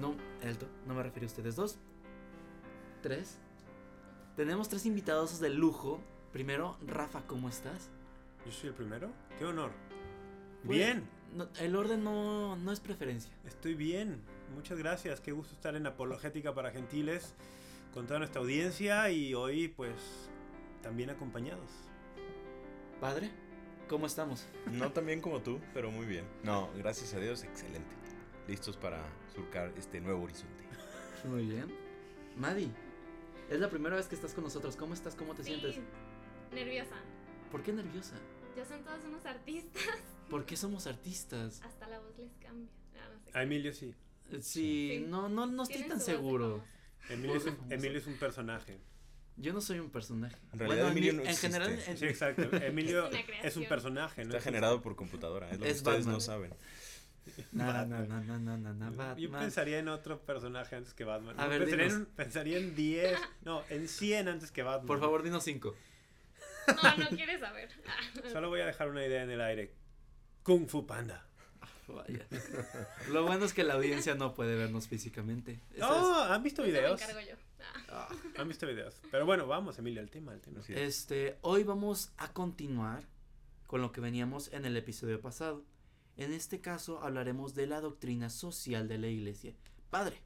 No, alto, no me refiero a ustedes dos. Tres. Tenemos tres invitados de lujo. Primero, Rafa, ¿cómo estás? ¿Yo soy el primero? ¡Qué honor! Pues, Bien, no- el orden no, no es preferencia. estoy bien. Muchas gracias. Qué gusto estar en Apologética para Gentiles con toda nuestra audiencia y hoy pues también acompañados. Padre, ¿cómo estamos? No tan bien como tú, pero muy bien. No, gracias a Dios, excelente. Listos para surcar este nuevo horizonte. Muy bien. Madi, es la primera vez que estás con nosotros. ¿Cómo estás? ¿Cómo te sientes? Sí, nerviosa. ¿Por qué nerviosa? Ya son todos unos artistas. ¿Por qué somos artistas? Hasta la voz les cambia. Ah, no sé A Emilio sí. Eh, Sí, Sí. no, no, no estoy tan seguro. Emilio es, un. Emilio es un personaje. Yo no soy un personaje. En realidad, Bueno, Emilio no en existe. general, en- Sí, exacto. Emilio Es es un personaje. ¿no? Está Es generado por computadora, es lo que Es ustedes Batman. no saben. No, no, Batman. no, no, no, no, no, un- Yo pensaría en otro personaje antes que Batman. A No, ver, pensaría, dinos. en, pensaría en 10, no, en 100 antes que Batman. Por favor, dinos cinco. No, no quieres saber. Solo voy a dejar una idea en el aire. Kung Fu Panda. Vaya. Lo bueno es que la audiencia no puede vernos físicamente. No, ¿han visto me videos? encargo yo. Ah, ah. Han visto videos. Pero bueno, vamos, Emilio, al tema, al tema. Este, hoy vamos a continuar con lo que veníamos en el episodio pasado. En este caso hablaremos de la doctrina social de la iglesia. Padre,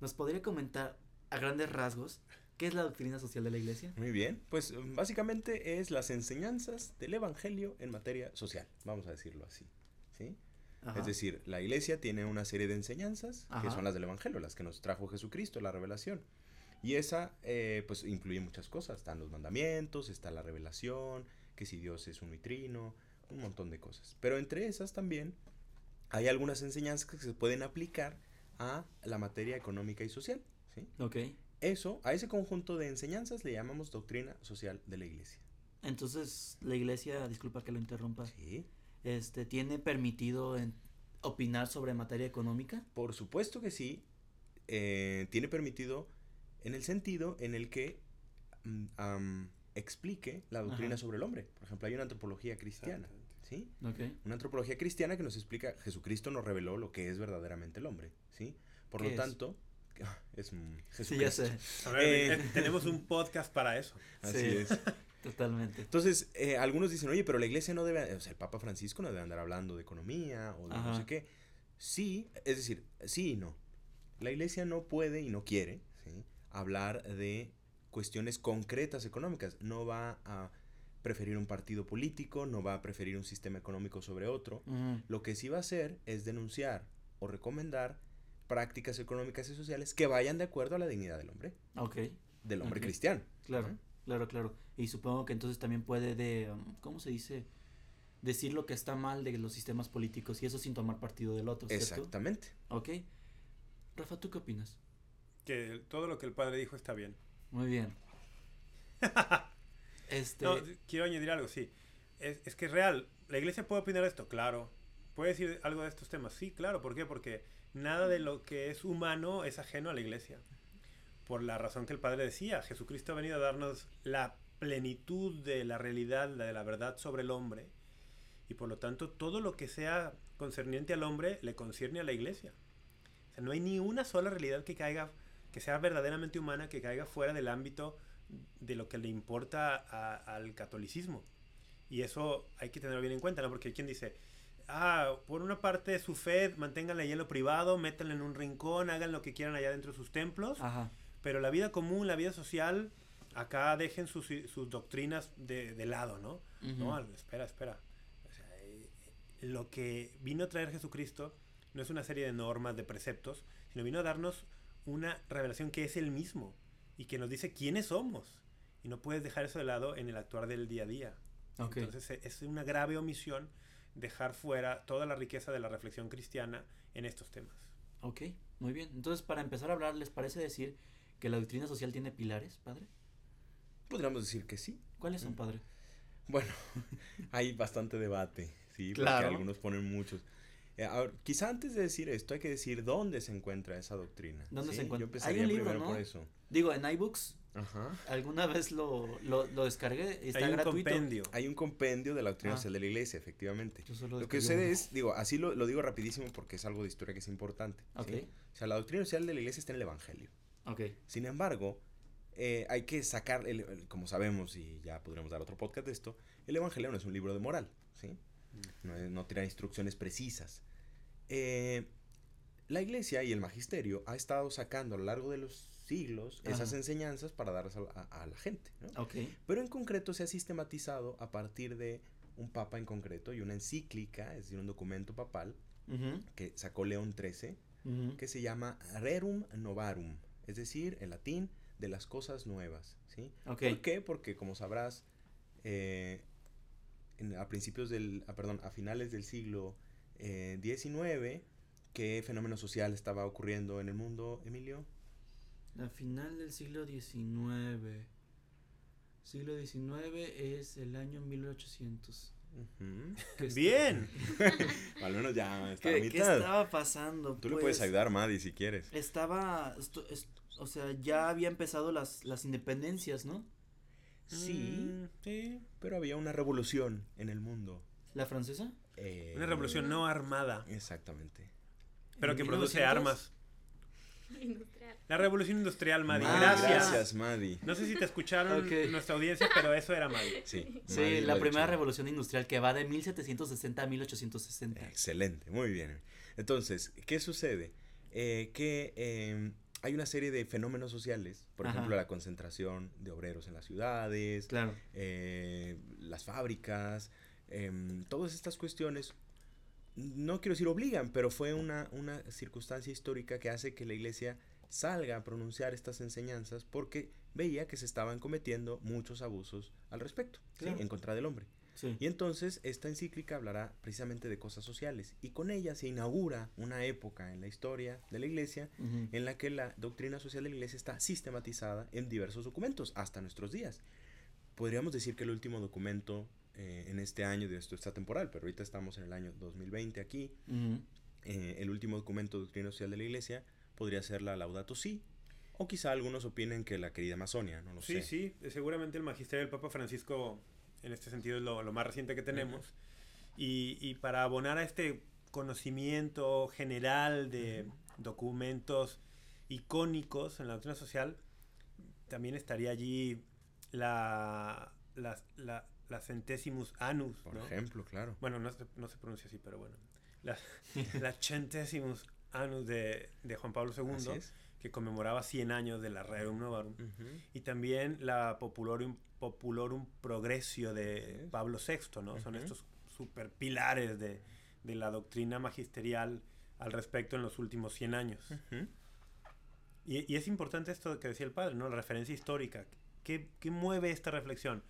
¿nos podría comentar a grandes rasgos qué es la doctrina social de la iglesia? Muy bien, pues um, básicamente es las enseñanzas del Evangelio en materia social, vamos a decirlo así. ¿sí? Ajá. Es decir, la iglesia tiene una serie de enseñanzas que son las del Evangelio, las que nos trajo Jesucristo, la revelación. Y esa, eh, pues, incluye muchas cosas. Están los mandamientos, está la revelación, que si Dios es uno y trino, un montón de cosas. Pero entre esas también hay algunas enseñanzas que se pueden aplicar a la materia económica y social. ¿sí? Ok. Eso, a ese conjunto de enseñanzas le llamamos doctrina social de la iglesia. Entonces, la iglesia, disculpa que lo interrumpa, Sí. este, ¿tiene permitido en- opinar sobre materia económica? Por supuesto que sí, eh, tiene permitido en el sentido en el que am, explique la doctrina Ajá. sobre el hombre. Por ejemplo, hay una antropología cristiana, ¿sí? Una antropología cristiana que nos explica, Jesucristo nos reveló lo que es verdaderamente el hombre, ¿sí? Por ¿Qué lo es? tanto, es mm, Sí, ya Jesucristo. sé. A ver, Eh. eh, tenemos un podcast para eso. Así Sí. es. Totalmente. Entonces, eh, algunos dicen, oye, pero la iglesia no debe, o sea, el Papa Francisco no debe andar hablando de economía o de no sé qué. Sí, es decir, sí y no. La iglesia no puede y no quiere ¿sí? hablar de cuestiones concretas económicas. No va a preferir un partido político, no va a preferir un sistema económico sobre otro. Lo que sí va a hacer es denunciar o recomendar prácticas económicas y sociales que vayan de acuerdo a la dignidad del hombre, Ok. del hombre cristiano. Claro, ¿no? claro, claro. Y supongo que entonces también puede de, um, ¿cómo se dice? Decir lo que está mal de los sistemas políticos y eso sin tomar partido del otro, ¿cierto? Exactamente. Ok. Rafa, ¿tú qué opinas? Que todo lo que el padre dijo está bien. Muy bien. Este, No, quiero añadir algo, sí. Es, es que es real. ¿La iglesia puede opinar de esto? Claro. ¿Puede decir algo de estos temas? Sí, claro. ¿Por qué? Porque nada de lo que es humano es ajeno a la iglesia. Por la razón que el Padre decía, Jesucristo ha venido a darnos la plenitud de la realidad, la de la verdad sobre el hombre. Y por lo tanto, todo lo que sea concerniente al hombre le concierne a la iglesia. O sea, no hay ni una sola realidad que caiga, que sea verdaderamente humana, que caiga fuera del ámbito de lo que le importa a- al catolicismo. Y eso hay que tenerlo bien en cuenta, ¿no? Porque hay quien dice, ah, por una parte su fe, manténganla ahí en lo privado, métanla en un rincón, hagan lo que quieran allá dentro de sus templos, ajá. pero la vida común, la vida social, acá dejen sus, sus doctrinas de, de lado, ¿no? ujú. No, espera, espera. O sea, eh, lo que vino a traer Jesucristo no es una serie de normas, de preceptos, sino vino a darnos una revelación que es el mismo y que nos dice quiénes somos. Y no puedes dejar eso de lado en el actuar del día a día. Entonces eh, es una grave omisión dejar fuera toda la riqueza de la reflexión cristiana en estos temas. Ok, Muy bien. Entonces, para empezar a hablar, ¿les parece decir que la doctrina social tiene pilares, padre? Podríamos decir que sí. ¿Cuáles son, Mm. padre? Bueno, hay bastante debate, sí, porque Claro. algunos ponen muchos. Eh, ahora, quizá antes de decir esto hay que decir dónde se encuentra esa doctrina. ¿Dónde ¿sí? se encuentra? Yo empezaría Hay un libro, primero ¿no? por eso. Digo, en iBooks, Ajá. alguna vez lo, lo, lo descargué, está Hay un gratuito. compendio. Hay un compendio de la doctrina Ah. social de la iglesia, efectivamente. Yo solo Lo que descargué sucede es, digo, así lo, lo digo rapidísimo porque es algo de historia que es importante. ¿sí? Ok. O sea, la doctrina social de la iglesia está en el Evangelio. Ok. Sin embargo, eh, hay que sacar, el- el- como sabemos, y ya podremos dar otro podcast de esto, el Evangelio no es un libro de moral, ¿sí? No, es- no tiene instrucciones precisas. Eh, la iglesia y el magisterio ha estado sacando a lo largo de los siglos esas enseñanzas para darlas a, a- a la gente, ¿no? Ok. Pero en concreto se ha sistematizado a partir de un papa en concreto y una encíclica, es decir, un documento papal que sacó León XIII, que se llama Rerum Novarum, es decir, en latín, de las cosas nuevas, ¿sí? Ok. ¿Por qué? Porque como sabrás, eh, en- a principios del, ah, perdón, a finales del siglo eh, XIX, ¿qué fenómeno social estaba ocurriendo en el mundo, Emilio? La final del siglo XIX. Siglo XIX es el año 1800. Ujú. ¿Qué es- Bien. Al menos ya está a ¿Qué, qué estaba pasando? Tú le Pues, puedes ayudar, Maddy, si quieres. Estaba, esto- es- o sea, ya había empezado las, las independencias, ¿no? Sí, Mm, sí. pero había una revolución en el mundo. ¿La francesa? Eh, Una revolución no armada, Exactamente. pero ¿En que produce 1900? armas. Industrial. La revolución industrial, Maddy. Ah, gracias. Gracias, Maddy. No sé si te escucharon nuestra audiencia, pero eso era Maddy. Sí, Sí, la primera revolución industrial que va de 1760 a 1860. Excelente, muy bien. Entonces, ¿qué sucede? Eh, que eh, hay una serie de fenómenos sociales, por Ajá. ejemplo, la concentración de obreros en las ciudades, Claro. eh, las fábricas, em, todas estas cuestiones, no quiero decir obligan, pero fue una, una circunstancia histórica que hace que la iglesia salga a pronunciar estas enseñanzas porque veía que se estaban cometiendo muchos abusos al respecto, en contra del hombre. Sí. Y entonces esta encíclica hablará precisamente de cosas sociales y con ella se inaugura una época en la historia de la iglesia en la que la doctrina social de la iglesia está sistematizada en diversos documentos hasta nuestros días. Podríamos decir que el último documento eh, en este año, de esto está temporal, pero ahorita estamos en el año 2020 aquí, Ujú. eh, el último documento de doctrina social de la iglesia podría ser la Laudato Si, o quizá algunos opinen que la querida Masonia, no lo Sí, sé. sí, eh, seguramente el magisterio del Papa Francisco en este sentido es lo, lo más reciente que tenemos. y, y para abonar a este conocimiento general de documentos icónicos en la doctrina social, también estaría allí la, la, la, la centesimus annus, Por ¿no? ejemplo, claro. Bueno, no se, no se pronuncia así, pero bueno. La, la centesimus annus de, de Juan Pablo II, es. que conmemoraba 100 años de la Rerum Novarum. Ujú. Y también la Populorum, Populorum Progressio de Sí. Pablo VI, ¿no? Son Ujú. estos super pilares de, de la doctrina magisterial al respecto en los últimos 100 años. Ujú. Y, y es importante esto que decía el padre, ¿no? La referencia histórica. ¿Qué, qué mueve esta reflexión?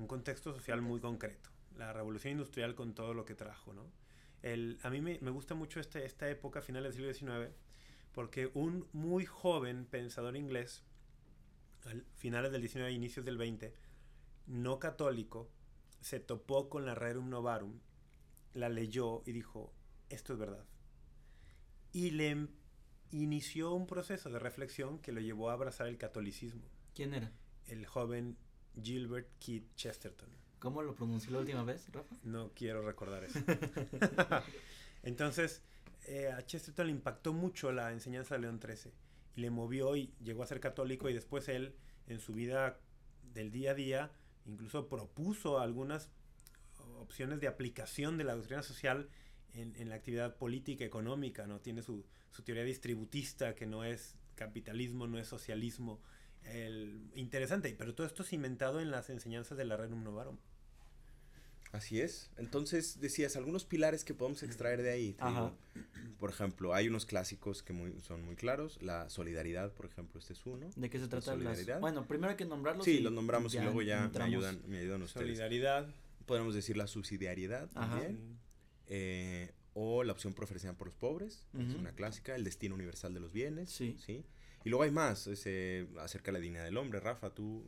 Un contexto social muy concreto. La revolución industrial con todo lo que trajo, ¿no? El, a mí me, me gusta mucho este, esta época, finales del siglo XIX, porque un muy joven pensador inglés, al finales del XIX inicios del XX, no católico, se topó con la Rerum Novarum, la leyó y dijo, esto es verdad. Y le em- inició un proceso de reflexión que lo llevó a abrazar el catolicismo. ¿Quién era? El joven Gilbert Keith Chesterton. ¿Cómo lo pronuncié la última vez, Rafa? No quiero recordar eso. Entonces, eh, a Chesterton le impactó mucho la enseñanza de León XIII y le movió y llegó a ser católico y después él, en su vida del día a día, incluso propuso algunas opciones de aplicación de la doctrina social en, en la actividad política, económica, ¿no? Tiene su, su teoría distributista, que no es capitalismo, no es socialismo. El, interesante, pero todo esto cimentado en las enseñanzas de la Rerum Novarum. Así es. Entonces, decías, algunos pilares que podemos extraer de ahí. te Ajá. digo. por ejemplo, hay unos clásicos que muy, son muy claros. La solidaridad, por ejemplo, este es uno. ¿De qué se trata? Las... solidaridad. Bueno, primero hay que nombrarlos. Sí, y los nombramos y luego ya me ayudan, me ayudan ustedes. Solidaridad. Podemos decir la subsidiariedad Ajá. también. Eh, o la opción preferencial por los pobres, es una clásica, el destino universal de los bienes, Sí. ¿sí? Y luego hay más, ese, acerca de la dignidad del hombre, Rafa, tú...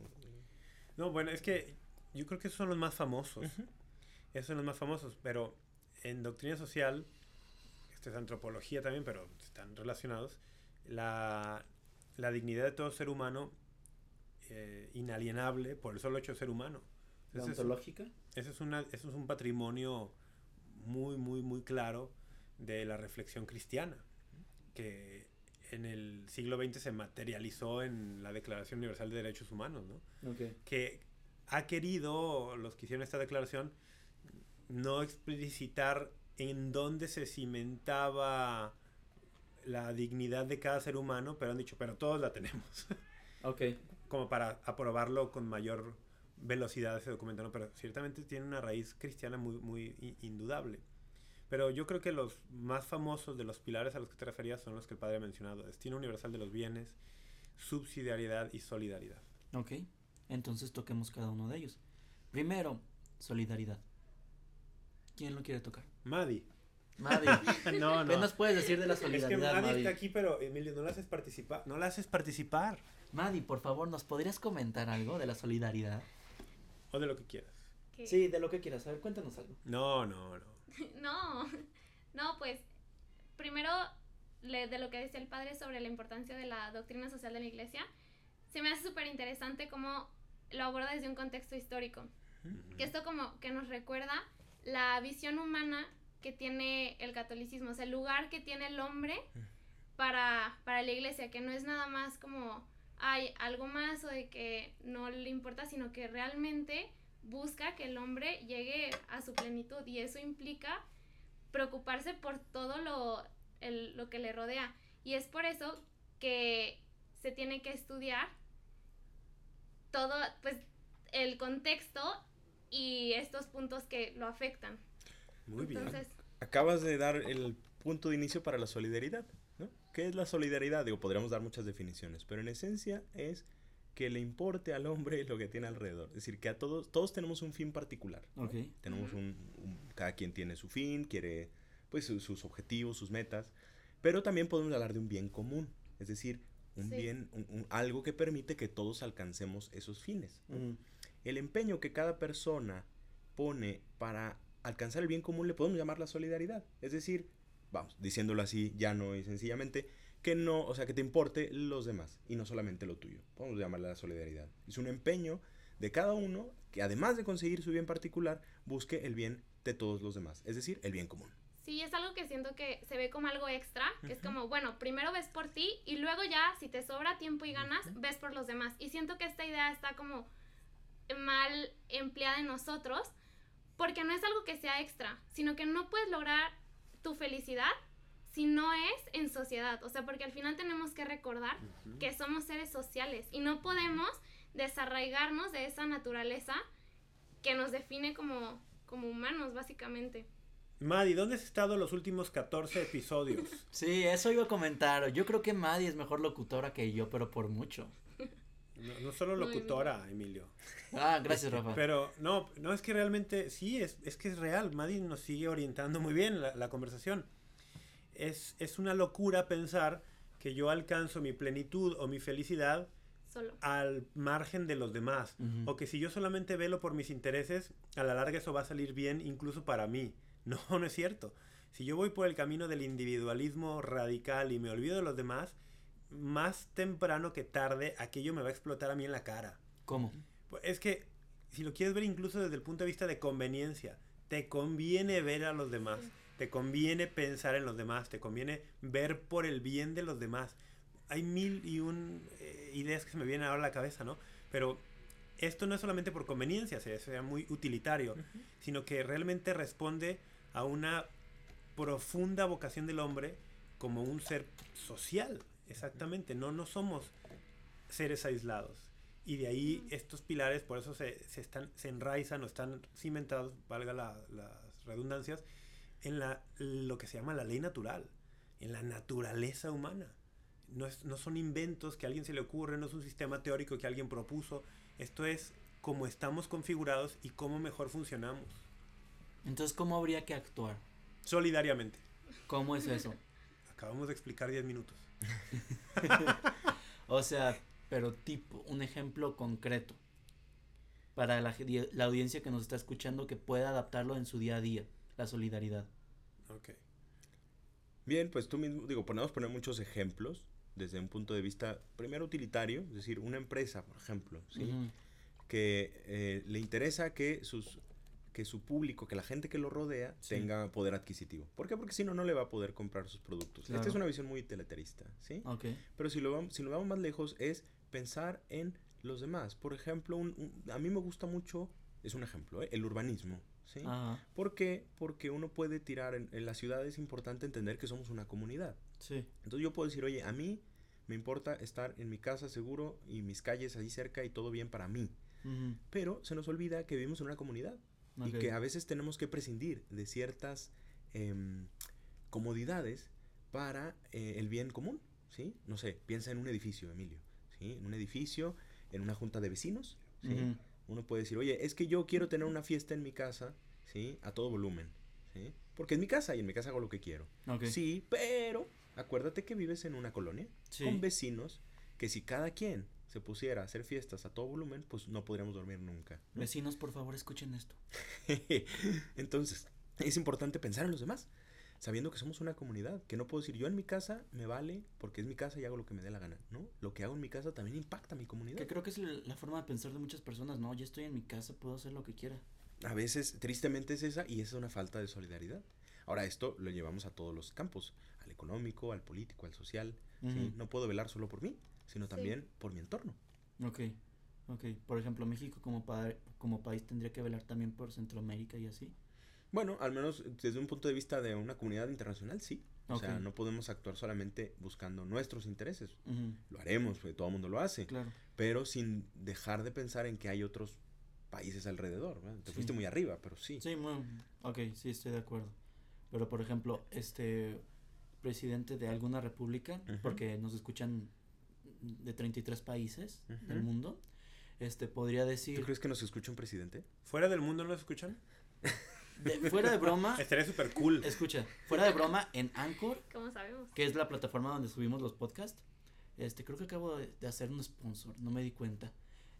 No, bueno, es que yo creo que esos son los más famosos. Esos son los más famosos, pero en doctrina social, esto es antropología también, pero están relacionados, la, la dignidad de todo ser humano eh, inalienable por el solo hecho de ser humano. ¿La ontológica? ese es una, ese es un patrimonio muy, muy, muy claro de la reflexión cristiana, que en el siglo XX se materializó en la Declaración Universal de Derechos Humanos, ¿no? Ok. que ha querido, los que hicieron esta declaración, no explicitar en dónde se cimentaba la dignidad de cada ser humano, pero han dicho, pero todos la tenemos, Ok. como para aprobarlo con mayor velocidad ese documento, ¿no? pero ciertamente tiene una raíz cristiana muy, muy indudable. Pero yo creo que los más famosos de los pilares a los que te referías son los que el padre ha mencionado, destino universal de los bienes, subsidiariedad y solidaridad. Ok. Entonces toquemos cada uno de ellos. Primero, solidaridad. ¿Quién lo quiere tocar? Madi. Madi. no, ¿Qué nos puedes decir de la Es que solidaridad, Madi Madi? está aquí, pero Emilio, no la haces participar. No la haces participar. Madi, por favor, ¿nos podrías comentar algo de la solidaridad? O de lo que quieras. Sí, de lo que quieras. A ver, cuéntanos algo. No, no, no. No, no, pues primero le- de lo que decía el padre sobre la importancia de la doctrina social de la iglesia, se me hace súper interesante cómo lo aborda desde un contexto histórico. Que esto como que nos recuerda la visión humana que tiene el catolicismo, o sea, el lugar que tiene el hombre para, para la iglesia, que no es nada más como hay algo más o de que no le importa, sino que realmente busca que el hombre llegue a su plenitud y eso implica preocuparse por todo lo, el- lo que le rodea. Y es por eso que se tiene que estudiar todo, pues, el contexto y estos puntos que lo afectan. Muy bien. Entonces, Acabas de dar el punto de inicio para la solidaridad, ¿no? ¿Qué es la solidaridad? Digo, podríamos dar muchas definiciones, pero en esencia es que le importe al hombre lo que tiene alrededor. Es decir, que a todos, todos tenemos un fin particular. ¿no? Ok. Tenemos un, un- cada quien tiene su fin, quiere pues su- sus objetivos, sus metas, pero también podemos hablar de un bien común, es decir, un Sí. bien, un- un- algo que permite que todos alcancemos esos fines. El empeño que cada persona pone para alcanzar el bien común le podemos llamar la solidaridad. Es decir, vamos, diciéndolo así llano y sencillamente, que no, o sea, que te importe los demás y no solamente lo tuyo. Podemos llamarla la solidaridad. Es un empeño de cada uno que además de conseguir su bien particular, busque el bien de todos los demás, es decir, el bien común. sí, es algo que siento que se ve como algo extra, que es como, bueno, primero ves por ti y luego ya, si te sobra tiempo y ganas, ves por los demás. Y siento que esta idea está como mal empleada en nosotros, porque no es algo que sea extra, sino que no puedes lograr tu felicidad si no es en sociedad. O sea, porque al final tenemos que recordar que somos seres sociales y no podemos desarraigarnos de esa naturaleza que nos define como, como humanos, básicamente. Madi, ¿dónde has estado los últimos 14 episodios? Sí, eso iba a comentar. Yo creo que Madi es mejor locutora que yo, pero por mucho. No, no solo Muy locutora, Emilio. Ah, gracias, Rafa. Pero no, no es que realmente, sí, es, es que es real. Madi nos sigue orientando muy bien la, la conversación. Es, es una locura pensar que yo alcanzo mi plenitud o mi felicidad Solo. al margen de los demás. O que si yo solamente velo por mis intereses, a la larga eso va a salir bien incluso para mí. No, no es cierto. Si yo voy por el camino del individualismo radical y me olvido de los demás, más temprano que tarde aquello me va a explotar a mí en la cara. ¿Cómo? Pues Es que si lo quieres ver incluso desde el punto de vista de conveniencia, te conviene ver a los demás. Te conviene pensar en los demás, te conviene ver por el bien de los demás. Hay mil y un eh, ideas que se me vienen ahora a la cabeza, ¿no? Pero esto no es solamente por conveniencia, sea, sea muy utilitario, sino que realmente responde a una profunda vocación del hombre como un ser social, exactamente. No, no somos seres aislados. Y de ahí estos pilares, por eso se, se están, se enraizan o están cimentados, valga la- las redundancias, en la, lo que se llama la ley natural, en la naturaleza humana. No, es- no son inventos que a alguien se le ocurre, no es un sistema teórico que alguien propuso. Esto es cómo estamos configurados y cómo mejor funcionamos. Entonces, ¿cómo habría que actuar? Solidariamente. ¿Cómo es eso? Acabamos de explicar 10 minutos. O sea, pero tipo, un ejemplo concreto para la, la audiencia que nos está escuchando que pueda adaptarlo en su día a día, la solidaridad. Ok. Bien, pues tú mismo, digo, podemos poner muchos ejemplos desde un punto de vista, primero utilitario, es decir, una empresa, por ejemplo, ¿sí? Que eh, le interesa que sus que su público, que la gente que lo rodea Sí. tenga poder adquisitivo. ¿Por qué? Porque si no, no le va a poder comprar sus productos. Esta es una visión muy teletarista, ¿sí? Ok. Pero si lo, vamos, si lo vamos más lejos es pensar en los demás. Por ejemplo, un- un- a mí me gusta mucho, es un ejemplo, ¿eh? el urbanismo, ¿sí? Ajá. ¿Por qué? Porque uno puede tirar, en, en la ciudad es importante entender que somos una comunidad. Sí. Entonces yo puedo decir, oye, a mí me importa estar en mi casa seguro y mis calles ahí cerca y todo bien para mí. Pero se nos olvida que vivimos en una comunidad y que a veces tenemos que prescindir de ciertas em, comodidades para eh, el bien común, ¿sí? No sé, piensa en un edificio, Emilio, ¿sí? En un edificio, en una junta de vecinos, ¿sí? Uno puede decir, oye, es que yo quiero tener una fiesta en mi casa, ¿sí? A todo volumen, ¿sí? Porque es mi casa y en mi casa hago lo que quiero. Sí, pero acuérdate que vives en una colonia Sí. con vecinos que si cada quien se pusiera a hacer fiestas a todo volumen, pues no podríamos dormir nunca. ¿no? Vecinos, por favor, escuchen esto. Entonces, es importante pensar en los demás, sabiendo que somos una comunidad, que no puedo decir yo en mi casa me vale porque es mi casa y hago lo que me dé la gana, ¿no? Lo que hago en mi casa también impacta a mi comunidad. Que creo que es la forma de pensar de muchas personas, ¿no? Yo estoy en mi casa, puedo hacer lo que quiera. A veces, tristemente, es esa y esa es una falta de solidaridad. Ahora, esto lo llevamos a todos los campos, al económico, al político, al social. ¿sí? No puedo velar solo por mí, sino Sí. también por mi entorno. Ok, ok. Por ejemplo, México como, pa- como país tendría que velar también por Centroamérica y así. Bueno, al menos desde un punto de vista de una comunidad internacional, sí. O sea, no podemos actuar solamente buscando nuestros intereses. Lo haremos, porque todo el mundo lo hace. Claro. Pero sin dejar de pensar en que hay otros países alrededor. ¿verdad? Te Sí. fuiste muy arriba, pero sí. Sí, muy, ok, sí, estoy de acuerdo. Pero, por ejemplo, este presidente de alguna república, porque nos escuchan de 33 países del Ujú. mundo, este podría ¿Tú decir, crees que nos escucha un presidente? ¿Fuera del mundo no lo escuchan? de- fuera de broma, Estaría súper cool. escucha, fuera de broma, en Anchor, ¿Cómo sabemos? que es la plataforma donde subimos los podcasts, este, creo que acabo de, de hacer un sponsor, no me di cuenta.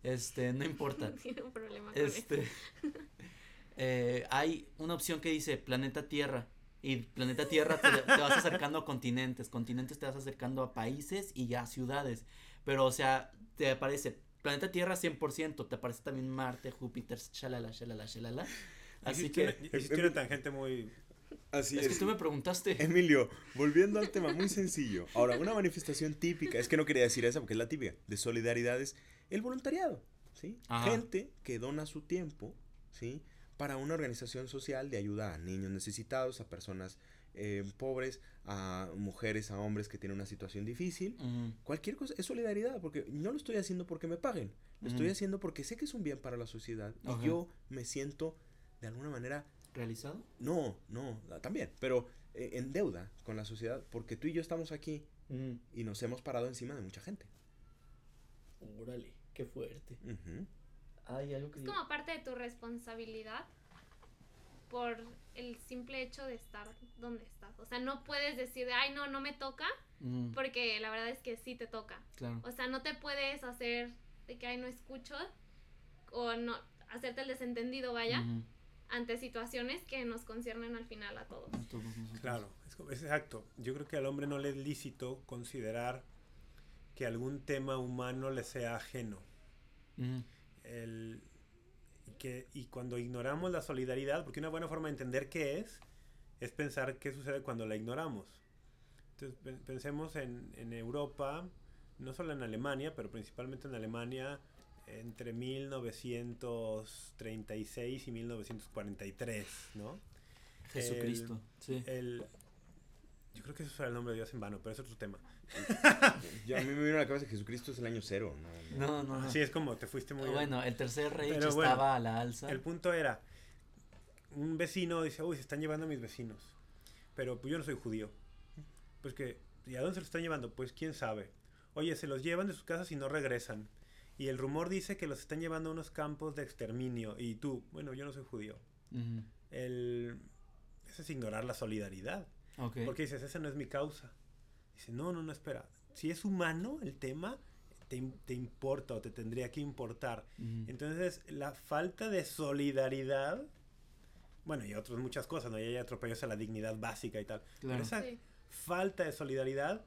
Este, no importa. Tiene un problema con eso. Este, eh, hay una opción que dice planeta Tierra. Y planeta Tierra te, te vas acercando a continentes. Continentes te vas acercando a países y ya a ciudades. Pero, o sea, te aparece planeta Tierra 100%. Te aparece también Marte, Júpiter, shalala, shalala, shalala. Así que, hiciste una tangente muy... Así es que tú me preguntaste. Emilio, volviendo al tema muy sencillo. Ahora, una manifestación típica, es que no quería decir esa porque es la típica, de solidaridad es el voluntariado, ¿sí? Ajá. Gente que dona su tiempo, ¿sí? Para una organización social de ayuda a niños necesitados, a personas eh, pobres, a mujeres, a hombres que tienen una situación difícil. Cualquier cosa es solidaridad, porque no lo estoy haciendo porque me paguen, lo estoy haciendo porque sé que es un bien para la sociedad y yo me siento de alguna manera ¿Realizado? no, no, ah, también, pero eh, en deuda con la sociedad, porque tú y yo estamos aquí Ujú. y nos hemos parado encima de mucha gente. Órale, qué fuerte. Algo que Es como parte de tu responsabilidad por el simple hecho de estar donde estás. O sea, no puedes decir, ay, no, no me toca, Ujú, porque la verdad es que sí te toca. claro. O sea, no te puedes hacer de que, ay, no escucho, o no, hacerte el desentendido, vaya, ante situaciones que nos conciernen al final a todos. Claro, es, es exacto. Yo creo que al hombre no le es lícito considerar que algún tema humano le sea ajeno. Ujú, El, y que, y cuando ignoramos la solidaridad, porque una buena forma de entender qué es, es pensar qué sucede cuando la ignoramos. Entonces, pen- pensemos en, en Europa, no solo en Alemania, pero principalmente en Alemania, entre 1936 y 1943, ¿no? Jesucristo, sí. El, yo creo que eso será el nombre de Dios en vano, pero es otro tema. Ya a mí me vino a la cabeza que Jesucristo es el año cero. No, No, no, no. Así es como te fuiste muy... Bueno, el tercer rey Pero estaba bueno, a la alza. El punto era, un vecino dice, uy, se están llevando a mis vecinos, pero pues yo no soy judío. Pues que, ¿y a dónde se los están llevando? Pues quién sabe. Oye, se los llevan de sus casas y no regresan. Y el rumor dice que los están llevando a unos campos de exterminio. Y tú, bueno, yo no soy judío. Ujú, El, eso es ignorar la solidaridad. Ok. Porque dices, esa no es mi causa. Dice, no, no, no, espera. Si es humano el tema, te, te importa o te tendría que importar. Ujú. Entonces, la falta de solidaridad, bueno, y otras muchas cosas, ¿no? Y hay atropellos a la dignidad básica y tal. Pero Claro. esa Sí. falta de solidaridad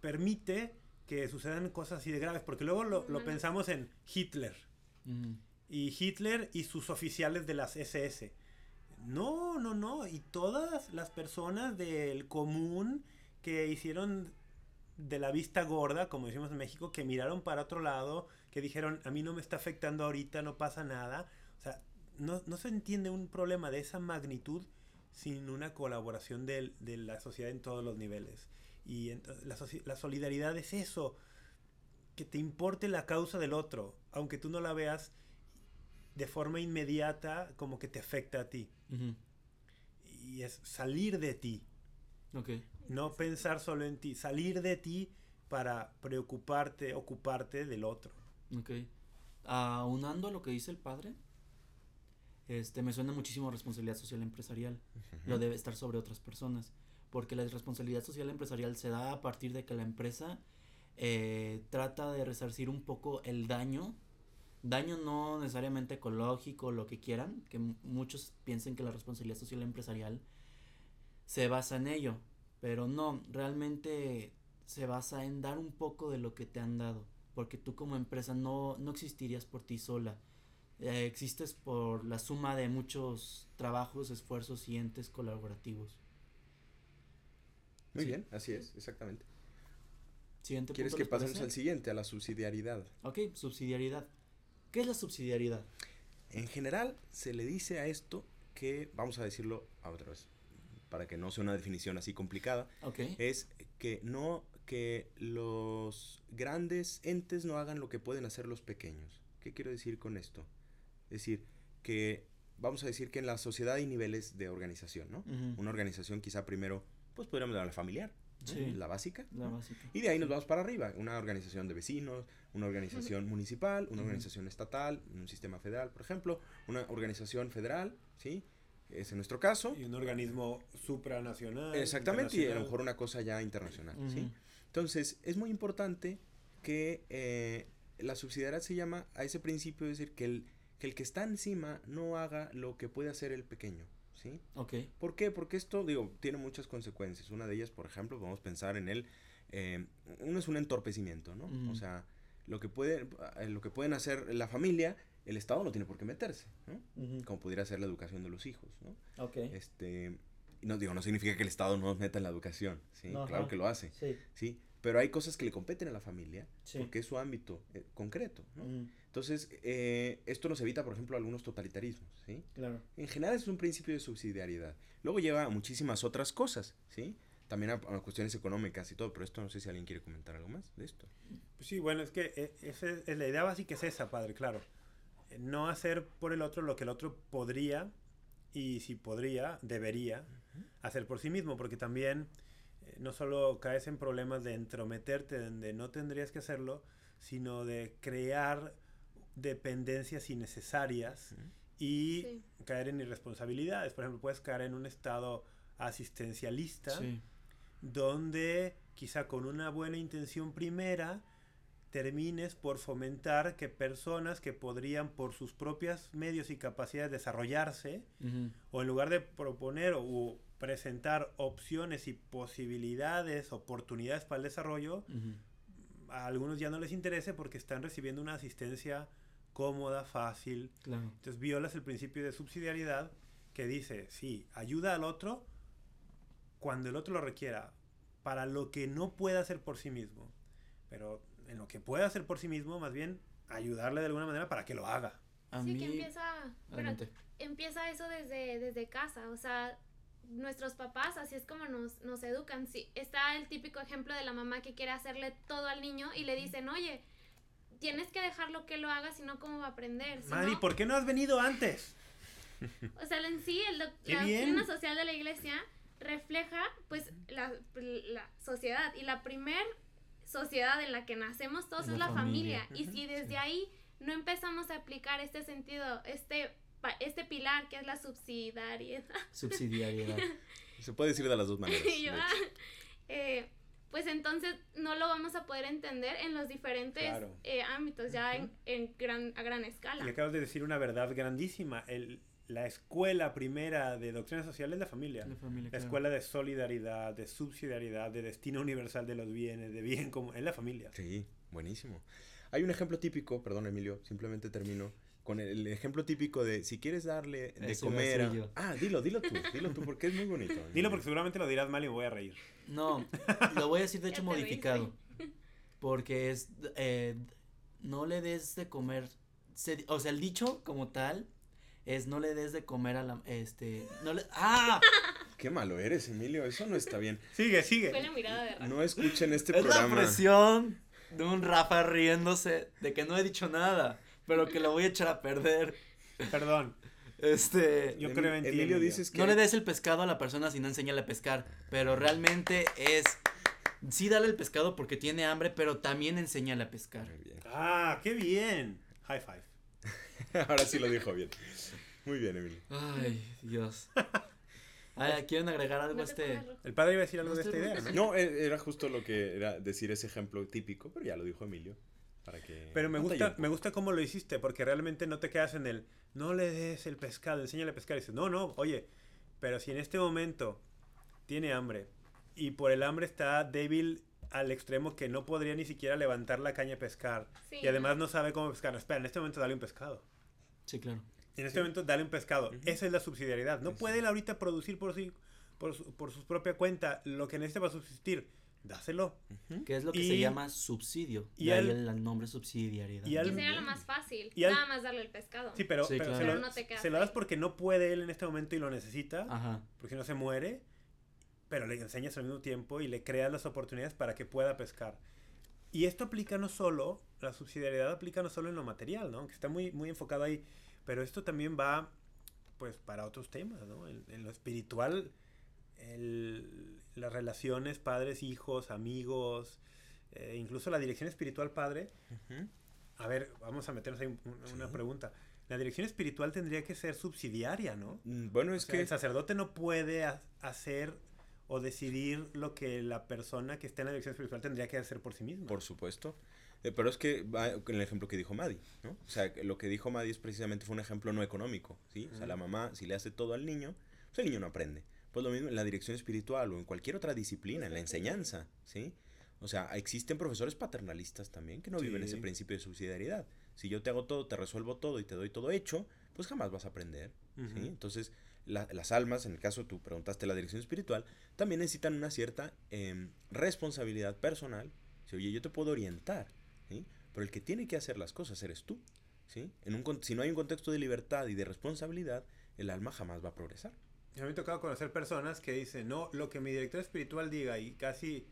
permite que sucedan cosas así de graves, porque luego lo, pensamos en Hitler y Hitler y sus oficiales de las SS. No, no, no. Y todas las personas del común que hicieron de la vista gorda, como decimos en México, que miraron para otro lado, que dijeron, a mí no me está afectando ahorita, no pasa nada. O sea, no, no se entiende un problema de esa magnitud sin una colaboración de, la sociedad en todos los niveles. Y entonces, la, la solidaridad es eso, que te importe la causa del otro, aunque tú no la veas de forma inmediata como que te afecta a ti. Y es salir de ti, no pensar solo en ti, salir de ti para preocuparte, ocuparte del otro. Ok. Aunando a lo que dice el padre, este, me suena muchísimo responsabilidad social empresarial. Lo debe estar sobre otras personas. Porque la responsabilidad social empresarial se da a partir de que la empresa eh, trata de resarcir un poco el daño. Daño no necesariamente ecológico, lo que quieran, que muchos piensen que la responsabilidad social empresarial se basa en ello, pero no, realmente se basa en dar un poco de lo que te han dado, porque tú como empresa no, no existirías por ti sola, eh, existes por la suma de muchos trabajos, esfuerzos y entes colaborativos. Muy Sí. bien, así es, exactamente. Siguiente ¿Quieres punto, que ¿les pasemos parece? al siguiente, a la subsidiariedad? Ok, subsidiariedad. ¿Qué es la subsidiariedad? En general, se le dice a esto que, vamos a decirlo a otra vez, para que no sea una definición así complicada, Ok. es que no que los grandes entes no hagan lo que pueden hacer los pequeños. ¿Qué quiero decir con esto? Es decir, que vamos a decir que en la sociedad hay niveles de organización, ¿no? Una organización quizá primero, pues podríamos llamar la familiar, la básica. La ¿no? básica. Y de ahí nos vamos para arriba, una organización de vecinos, una organización municipal, una organización estatal, un sistema federal, por ejemplo, una organización federal, ¿sí? Es en nuestro caso. Y un organismo supranacional. Exactamente, y a lo mejor una cosa ya internacional, ¿sí? Entonces, es muy importante que eh, la subsidiariedad se llama a ese principio, es decir, que el, que el que está encima no haga lo que puede hacer el pequeño, ¿sí? Ok. ¿Por qué? Porque esto, digo, tiene muchas consecuencias. Una de ellas, por ejemplo, podemos pensar en el... eh, uno es un entorpecimiento, ¿no? O sea, lo que, puede, eh, lo que pueden hacer la familia, el Estado no tiene por qué meterse, ¿no? Como pudiera ser la educación de los hijos, ¿no? Ok. Este... No digo, no significa que el Estado no nos meta en la educación, ¿sí? No, claro ajá. que lo hace, Sí. ¿sí? Pero hay cosas que le competen a la familia Sí. porque es su ámbito eh, concreto, ¿no? Entonces, eh, esto nos evita, por ejemplo, algunos totalitarismos, ¿sí? Claro. En general es un principio de subsidiariedad. Luego lleva a muchísimas otras cosas, ¿sí? También a, a cuestiones económicas y todo, pero esto no sé si alguien quiere comentar algo más de esto. Pues sí, bueno, es que eh, esa es, la idea básica es esa, padre, claro. Eh, No hacer por el otro lo que el otro podría, y si podría, debería hacer por sí mismo, porque también eh, no solo caes en problemas de entrometerte donde no tendrías que hacerlo, sino de crear dependencias innecesarias y Sí. caer en irresponsabilidades. Por ejemplo, puedes caer en un estado asistencialista Sí. donde quizá con una buena intención primera termines por fomentar que personas que podrían por sus propios medios y capacidades desarrollarse, o en lugar de proponer o presentar opciones y posibilidades, oportunidades para el desarrollo, a algunos ya no les interese porque están recibiendo una asistencia cómoda, fácil. Claro. Entonces violas el principio de subsidiariedad que dice, sí, ayuda al otro cuando el otro lo requiera, para lo que no pueda hacer por sí mismo. Pero en lo que pueda hacer por sí mismo, más bien ayudarle de alguna manera para que lo haga. A sí, mí. que empieza, bueno, empieza eso desde, desde casa, o sea, nuestros papás, así es como nos, nos educan. Sí, está el típico ejemplo de la mamá que quiere hacerle todo al niño y le dicen, oye, tienes que dejarlo que lo haga, si no, ¿cómo va a aprender? Si Mari, no- ¿por qué no has venido antes? O sea, en sí, el doc- ¡Qué la bien! doctrina social de la iglesia refleja, pues, la, la sociedad. Y la primer sociedad en la que nacemos todos Es es la familia. familia. Y si desde ahí no empezamos a aplicar este sentido, este pa- este pilar que es la subsidiariedad. Subsidiariedad. Se puede decir de las dos maneras. Yo, de hecho. eh, pues entonces no lo vamos a poder entender en los diferentes Claro. eh, ámbitos, ya en, en gran, a gran escala. Y acabas de decir una verdad grandísima. El, la escuela primera de doctrina social es la familia. La familia, La claro. escuela de solidaridad, de subsidiariedad, de destino universal de los bienes, de bien común, es la familia. Sí, buenísimo. Hay un ejemplo típico, perdón Emilio, simplemente termino con el, el ejemplo típico de si quieres darle de a comer a... Ah, dilo, dilo tú, dilo tú porque es muy bonito. Dilo porque seguramente lo dirás mal y me voy a reír. No, lo voy a decir de hecho modificado. Porque es, eh, no le des de comer, se- o sea, el dicho como tal es no le des de comer a la, este, no le, ¡ah! Qué malo eres, Emilio, eso no está bien. Sigue, sigue. Fue la mirada de Rafa. No escuchen este Es la programa. presión de un Rafa riéndose de que no he dicho nada, pero que lo voy a echar a perder. Perdón. Este, Yo creo en ti, Emilio Emilio. dices que no le des el pescado a la persona si no enséñale a pescar, pero realmente es, sí dale el pescado porque tiene hambre, pero también enséñale a pescar. Muy bien. Ah, qué bien. High five. Ahora sí lo dijo bien. Muy bien, Emilio. Ay, Dios. Ay, ¿Quieren agregar algo a No este? El padre iba a decir algo No de esta idea. ¿no? No, e- era justo lo que era decir ese ejemplo típico, pero ya lo dijo Emilio. Para que Pero me gusta, me gusta cómo lo hiciste, porque realmente no te quedas en el, no le des el pescado, enséñale a pescar. Y dices, no, no, oye, pero si en este momento tiene hambre y por el hambre está débil al extremo que no podría ni siquiera levantar la caña a pescar Sí, y además no sabe cómo pescar, no, espera, en este momento dale un pescado. Sí, claro. En este momento dale un pescado. Esa es la subsidiariedad. No puede él ahorita producir por sí, por su, por su propia cuenta lo que necesita para subsistir. Dáselo. Ujú. Que es lo que Y- se llama subsidio. y ahí al- el, nombre subsidiariedad. y Y al- sería lo más fácil, Y al- nada más darle el pescado. Sí, pero, Sí, pero claro. se, Pero lo, no te quedas se lo das ahí. porque no puede él en este momento y lo necesita. Ajá. porque si no se muere, pero le enseñas al mismo tiempo y le creas las oportunidades para que pueda pescar. Y esto aplica no solo, la subsidiariedad aplica no solo en lo material, ¿no? Que está muy, muy enfocado ahí, pero esto también va, pues, para otros temas, ¿no? En, en lo espiritual, el- las relaciones padres, hijos, amigos, eh, incluso la dirección espiritual padre. A ver, vamos a meternos ahí un- un- una Sí. pregunta. La dirección espiritual tendría que ser subsidiaria, ¿no? Mm, Bueno, es O sea, que el sacerdote no puede ha- hacer o decidir lo que la persona que está en la dirección espiritual tendría que hacer por sí misma. Por supuesto. Eh, pero es que con el ejemplo que dijo Maddy, ¿no? O sea, lo que dijo Maddy es precisamente fue un ejemplo no económico, ¿sí? O sea, la mamá, si le hace todo al niño, pues el niño no aprende. Pues lo mismo en la dirección espiritual o en cualquier otra disciplina, en la enseñanza, ¿sí? O sea, existen profesores paternalistas también que no viven ese principio de subsidiariedad. Si yo te hago todo, te resuelvo todo y te doy todo hecho, pues jamás vas a aprender, ¿sí? Entonces, la- las almas, en el caso tú preguntaste la dirección espiritual, también necesitan una cierta em, responsabilidad personal. Si, oye, yo te puedo orientar, ¿sí? Pero el que tiene que hacer las cosas eres tú, ¿sí? En un, con- si no hay un contexto de libertad y de responsabilidad, el alma jamás va a progresar. Me ha tocado conocer personas que dicen, no, lo que mi director espiritual diga y casi eh,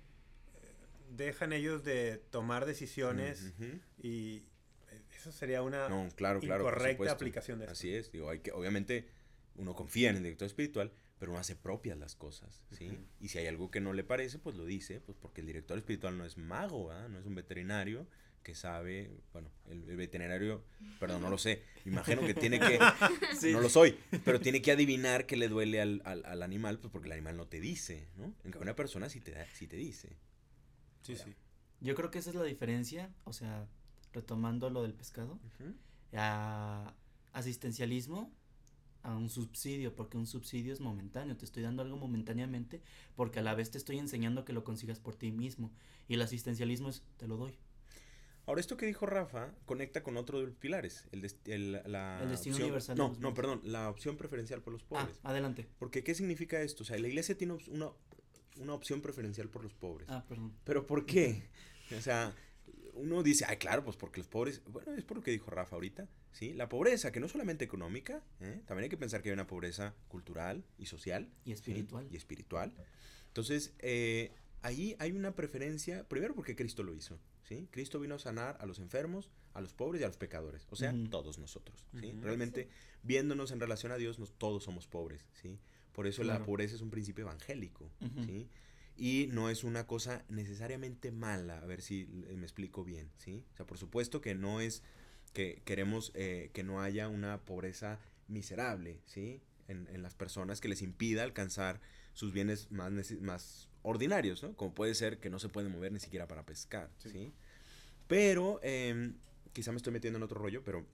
dejan ellos de tomar decisiones y eh, eso sería una No, claro, claro. incorrecta aplicación de esto. Así es, digo, hay que, obviamente, uno confía en el director espiritual, pero uno hace propias las cosas, ¿sí? Y si hay algo que no le parece, pues lo dice, pues porque el director espiritual no es mago, ¿verdad? No es un veterinario que sabe, bueno, el, el veterinario, perdón, no lo sé, imagino que tiene que, Sí. no lo soy, pero tiene que adivinar que le duele al, al, al animal, pues porque el animal no te dice, ¿no? En cambio, una persona sí te, da, sí te dice. Sí, sí. Yo creo que esa es la diferencia, o sea, retomando lo del pescado, a asistencialismo a un subsidio, porque un subsidio es momentáneo, te estoy dando algo momentáneamente, porque a la vez te estoy enseñando que lo consigas por ti mismo, y el asistencialismo es, te lo doy. Ahora, esto que dijo Rafa conecta con otro de los pilares, el, des- el- la El destino opción- universal No, no, perdón, la opción preferencial por los Ah, pobres. adelante. Porque, ¿qué significa esto? O sea, la iglesia tiene una, una opción preferencial por los pobres. Ah, perdón. ¿Pero por qué? O sea, uno dice, ay, claro, pues porque los pobres, bueno, es por lo que dijo Rafa ahorita, ¿sí? La pobreza, que no solamente económica, ¿eh? también hay que pensar que hay una pobreza cultural y social. Y ¿sí? espiritual. Y espiritual. Entonces, eh, ahí hay una preferencia, primero porque Cristo lo hizo, ¿sí? Cristo vino a sanar a los enfermos, a los pobres y a los pecadores, o sea, todos nosotros, ¿sí? Realmente, viéndonos en relación a Dios, nos, todos somos pobres, ¿sí? Por eso la pobreza es un principio evangélico. ¿sí? Y no es una cosa necesariamente mala, a ver si me explico bien, ¿sí? O sea, por supuesto que no es que queremos eh, que no haya una pobreza miserable, ¿sí? En, en las personas que les impida alcanzar sus bienes más, más ordinarios, ¿no? Como puede ser que no se pueden mover ni siquiera para pescar, Sí. ¿sí? Pero, em, quizá me estoy metiendo en otro rollo, pero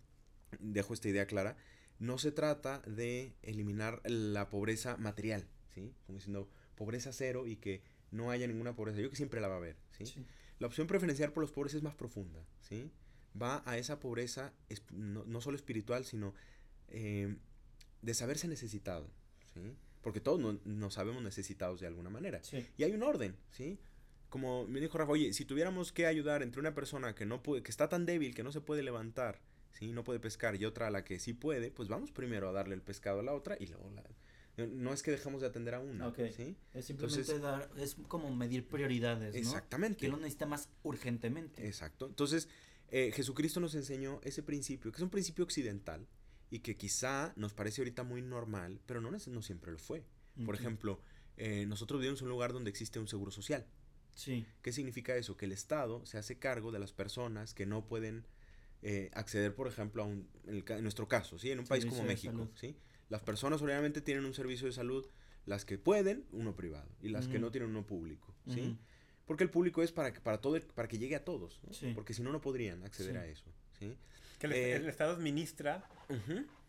dejo esta idea clara. No se trata de eliminar la pobreza material, ¿sí? Como diciendo pobreza cero y que no haya ninguna pobreza. Yo creo que siempre la va a haber, ¿sí? Sí. La opción preferencial por los pobres es más profunda, ¿sí? Va a esa pobreza no, no solo espiritual, sino eh, de saberse necesitado, ¿sí? Porque todos no- nos sabemos necesitados de alguna manera. Sí. Y hay un orden, ¿sí? Como me dijo Rafa, oye, si tuviéramos que ayudar entre una persona que no puede, que está tan débil que no se puede levantar, ¿sí? No puede pescar y otra a la que sí puede, pues vamos primero a darle el pescado a la otra y luego la... no- es que dejamos de atender a una. Es simplemente Entonces- dar, es como medir prioridades, ¿no? Exactamente. Que lo necesita más urgentemente. Exacto. Entonces, eh, Jesucristo nos enseñó ese principio, que es un principio occidental y que quizá nos parece ahorita muy normal, pero no, no siempre lo fue. Por ejemplo, eh, nosotros vivimos en un lugar donde existe un seguro social. Sí. ¿Qué significa eso? Que el Estado se hace cargo de las personas que no pueden eh, acceder, por ejemplo, a un, en, el ca- en nuestro caso, ¿sí? En un país como México, salud. ¿sí? Las personas obviamente tienen un servicio de salud, las que pueden, uno privado, y las que no tienen uno público, ¿sí? Porque el público es para que, para todo, el- para que llegue a todos, ¿no? Sí. Porque si no, no podrían acceder Sí. a eso, ¿sí? Que el, Eh, el Estado administra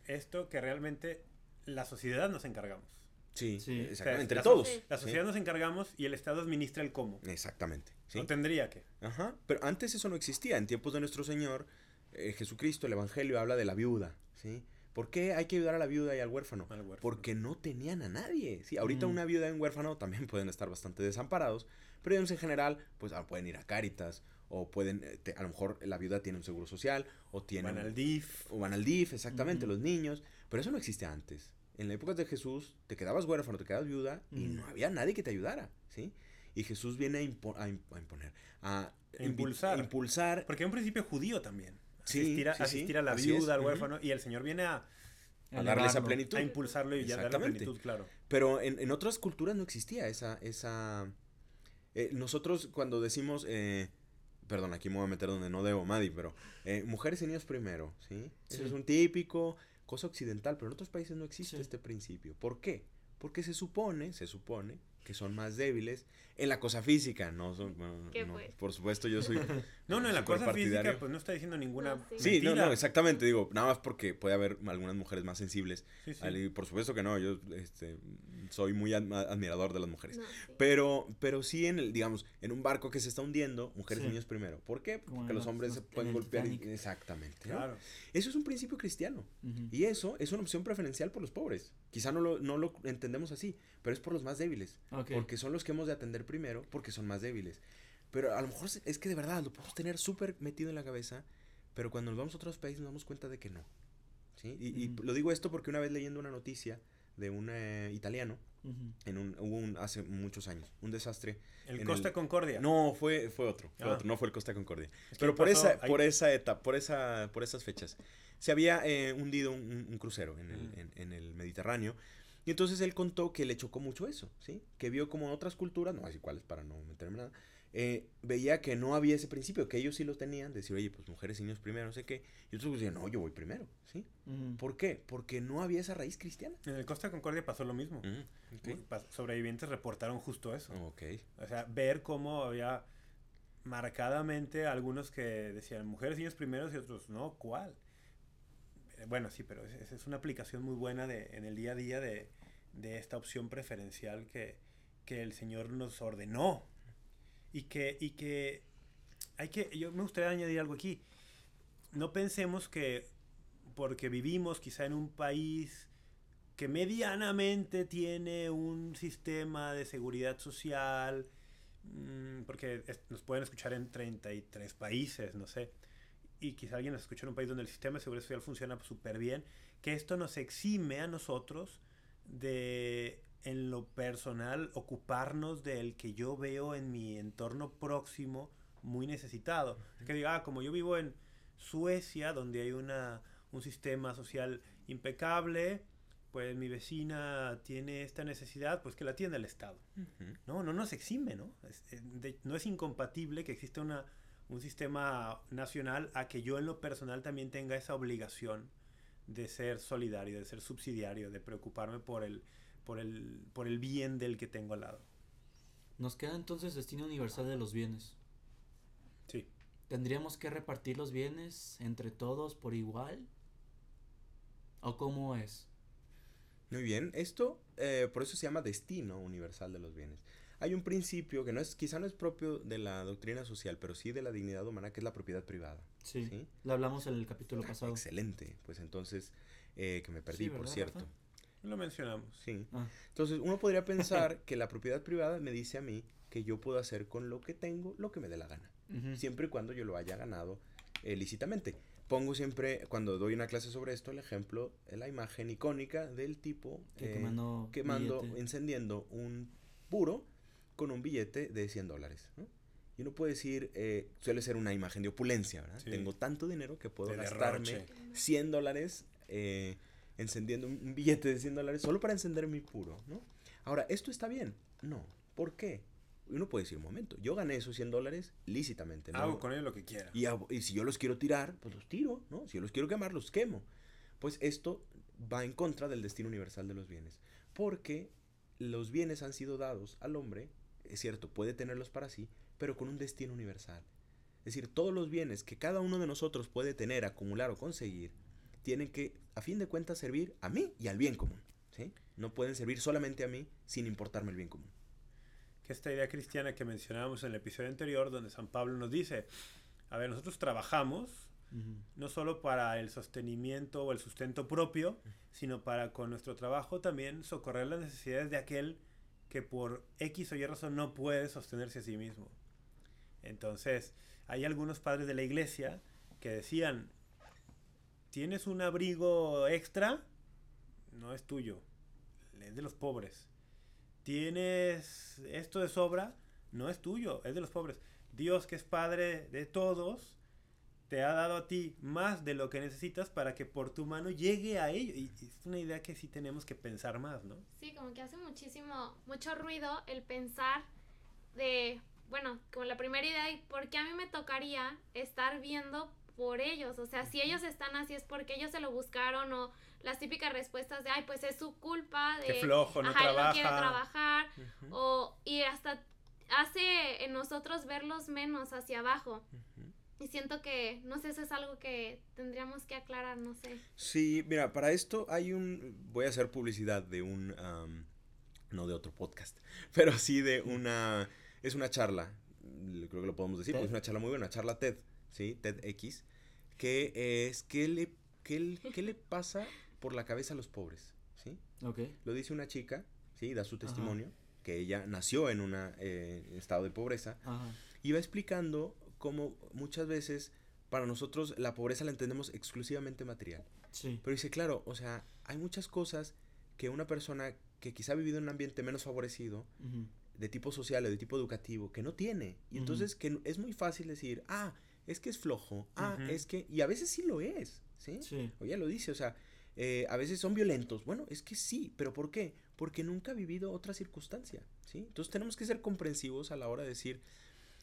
esto que realmente la sociedad nos encargamos. Sí, Sí. exactamente. O sea, Entre la- todos. Sí. La ¿sí? sociedad nos encargamos y el Estado administra el cómo. Exactamente. ¿sí? No tendría que. Ajá. Pero antes eso no existía. En tiempos de nuestro Señor, eh, Jesucristo, el Evangelio habla de la viuda, ¿sí? ¿Por qué hay que ayudar a la viuda y al huérfano? Al huérfano. Porque no tenían a nadie. Sí, ahorita Mm. una viuda y un huérfano también pueden estar bastante desamparados, pero ellos en general, pues ah, pueden ir a Cáritas, o pueden, eh, te- a lo mejor la viuda tiene un seguro social, o tiene... Van al DIF. o van al DIF, exactamente, los niños. Pero eso no existía antes. En la época de Jesús, te quedabas huérfano, te quedabas viuda y no había nadie que te ayudara, ¿sí? Y Jesús viene a, impo- a im- a imponer, a A impulsar. impulsar. Porque hay un principio judío también. Sí, Asistir a, sí, sí, asistir a la así es, viuda, al huérfano. Y el Señor viene a, A darle esa plenitud. a impulsarlo y ya darle la plenitud, claro. Pero en, en otras culturas no existía esa... esa eh, nosotros cuando decimos... eh, perdón, aquí me voy a meter donde no debo, Madi, pero... eh, mujeres y niños primero, ¿sí? Eso es un típico cosa occidental, pero en otros países no existe Sí. este principio. ¿Por qué? Porque se supone, se supone que son más débiles en la cosa física, no son... no, ¿Qué no, pues? por supuesto, yo soy... No, no, en la cosa física, pues no está diciendo ninguna. No, sí. Sí, no, no, exactamente, digo, nada más porque puede haber algunas mujeres más sensibles. Sí, sí. al- y por supuesto que no, yo este, soy muy admirador de las mujeres. No, sí. Pero, pero sí en el, digamos, en un barco que se está hundiendo, mujeres y niños primero. ¿Por qué? Porque los hombres se en pueden golpear. y- exactamente. ¿no? Claro. Eso es un principio cristiano. Y eso es una opción preferencial por los pobres. Quizá no lo, no lo entendemos así, pero es por los más débiles. Porque son los que hemos de atender primero, porque son más débiles. Pero a lo mejor es que de verdad lo podemos tener súper metido en la cabeza, pero cuando nos vamos a otros países nos damos cuenta de que no. ¿sí? Y, y Ujú. lo digo esto porque una vez leyendo una noticia de un eh, italiano, Ujú. en un, hubo un, hace muchos años, un desastre. El en Costa el- Concordia. No, fue, fue otro, fue Ah. otro, no fue el Costa Concordia. Es Pero por esa, ahí- por esa etapa, por esa, por esas fechas, se había eh, hundido un, un crucero en el, Mm. en, en el Mediterráneo. Y entonces él contó que le chocó mucho eso, ¿sí? Que vio como otras culturas, no así cuáles para no meterme nada, eh, veía que no había ese principio, que ellos sí lo tenían, decir, oye, pues mujeres y niños primero, no sé qué. Y otros decían, no, yo voy primero, ¿sí? ¿Por qué? Porque no había esa raíz cristiana. En el Costa Concordia pasó lo mismo. Mm. Pas- Sobrevivientes reportaron justo eso. Ok. O sea, ver cómo había marcadamente algunos que decían mujeres y niños primeros y otros no, ¿cuál? Eh, Bueno, sí, pero es- esa es una aplicación muy buena de, en el día a día de, de esta opción preferencial que, que el Señor nos ordenó. Y que, y que hay que, yo me gustaría añadir algo aquí. No pensemos que porque vivimos quizá en un país que medianamente tiene un sistema de seguridad social, mm, porque nos pueden escuchar en 33 países, no sé, y quizá alguien nos escucha en un país donde el sistema de seguridad social funciona súper bien, que esto nos exime a nosotros de, en lo personal, ocuparnos del que yo veo en mi entorno próximo muy necesitado. Que diga, ah, como yo vivo en Suecia, donde hay una, un sistema social impecable, pues mi vecina tiene esta necesidad, pues que la atienda el Estado. No, no nos exime, ¿no? Es- eh, de- no es incompatible que exista una, un sistema nacional a que yo en lo personal también tenga esa obligación de ser solidario, de ser subsidiario, de preocuparme por el, por el, por el bien del que tengo al lado. Nos queda entonces destino universal de los bienes. Sí. ¿Tendríamos que repartir los bienes entre todos por igual? ¿O cómo es? Muy bien, esto eh, por eso se llama destino universal de los bienes. Hay un principio que no es, quizá no es propio de la doctrina social, pero sí de la dignidad humana, que es la propiedad privada. Sí. ¿sí? Lo hablamos en el capítulo pasado. Excelente. Pues entonces, eh, que me perdí, Sí, por ¿verdad, cierto. Rafa? Lo mencionamos. Sí. Ah, Entonces, uno podría pensar que la propiedad privada me dice a mí que yo puedo hacer con lo que tengo lo que me dé la gana. Siempre y cuando yo lo haya ganado eh, lícitamente. Pongo siempre, cuando doy una clase sobre esto, el ejemplo, eh, la imagen icónica del tipo Que eh, quemando quemando, encendiendo un puro con un billete de 100 dólares. ¿no? Y uno puede decir, eh, suele ser una imagen de opulencia, ¿verdad? Sí. Tengo tanto dinero que puedo De gastarme derroche. 100 dólares eh, encendiendo un, billete de 100 dólares solo para encender mi puro, ¿no? Ahora, ¿esto está bien? No. ¿Por qué? Uno puede decir, un momento, yo gané esos 100 dólares lícitamente, ¿no? Hago con ello lo que quiera. Y, hago- y si yo los quiero tirar, pues los tiro, ¿no? Si yo los quiero quemar, los quemo. Pues esto va en contra del destino universal de los bienes. Porque los bienes han sido dados al hombre, es cierto, puede tenerlos para sí, pero con un destino universal. Es decir, todos los bienes que cada uno de nosotros puede tener, acumular o conseguir, tienen que, a fin de cuentas, servir a mí y al bien común. ¿sí? No pueden servir solamente a mí sin importarme el bien común. que esta idea cristiana que mencionábamos en el episodio anterior, donde San Pablo nos dice, a ver, nosotros trabajamos no solo para el sostenimiento o el sustento propio, sino para con nuestro trabajo también socorrer las necesidades de aquel que por X o Y razón no puede sostenerse a sí mismo. Entonces, hay algunos padres de la iglesia que decían, tienes un abrigo extra, no es tuyo, es de los pobres. Tienes esto de sobra, no es tuyo, es de los pobres. Dios que es Padre de todos, te ha dado a ti más de lo que necesitas para que por tu mano llegue a ello. Y es una idea que sí tenemos que pensar más, ¿no? Sí, como que hace muchísimo, mucho ruido el pensar de, bueno, como la primera idea, ¿y por qué a mí me tocaría estar viendo por ellos? O sea, si ellos están así es porque ellos se lo buscaron o las típicas respuestas de, ay, pues es su culpa, de, Qué flojo, no ajá, trabaja. no quiere trabajar, o, y hasta hace en nosotros verlos menos hacia abajo. Y siento que, no sé, eso es algo que tendríamos que aclarar, no sé. Sí, mira, para esto hay un. Voy a hacer publicidad de un. am, no de otro podcast, pero sí de una. Es una charla, creo que lo podemos decir, porque es una charla muy buena, una charla TED, ¿sí? TEDx, que es. ¿Qué le, qué, qué le pasa por la cabeza a los pobres? ¿Sí? Ok. Lo dice una chica, ¿sí? Da su testimonio, que ella nació en un estado de pobreza, Ajá. y va explicando cómo muchas veces para nosotros la pobreza la entendemos exclusivamente material. Sí. Pero dice, claro, o sea, hay muchas cosas que una persona que quizá ha vivido en un ambiente menos favorecido, de tipo social o de tipo educativo, que no tiene. Y entonces que es muy fácil decir, ah, es que es flojo, ah, es que... Y a veces sí lo es, ¿sí? Sí. O ella lo dice, o sea, eh, a veces son violentos. Bueno, es que sí, pero ¿por qué? Porque nunca ha vivido otra circunstancia, ¿sí? Entonces tenemos que ser comprensivos a la hora de decir,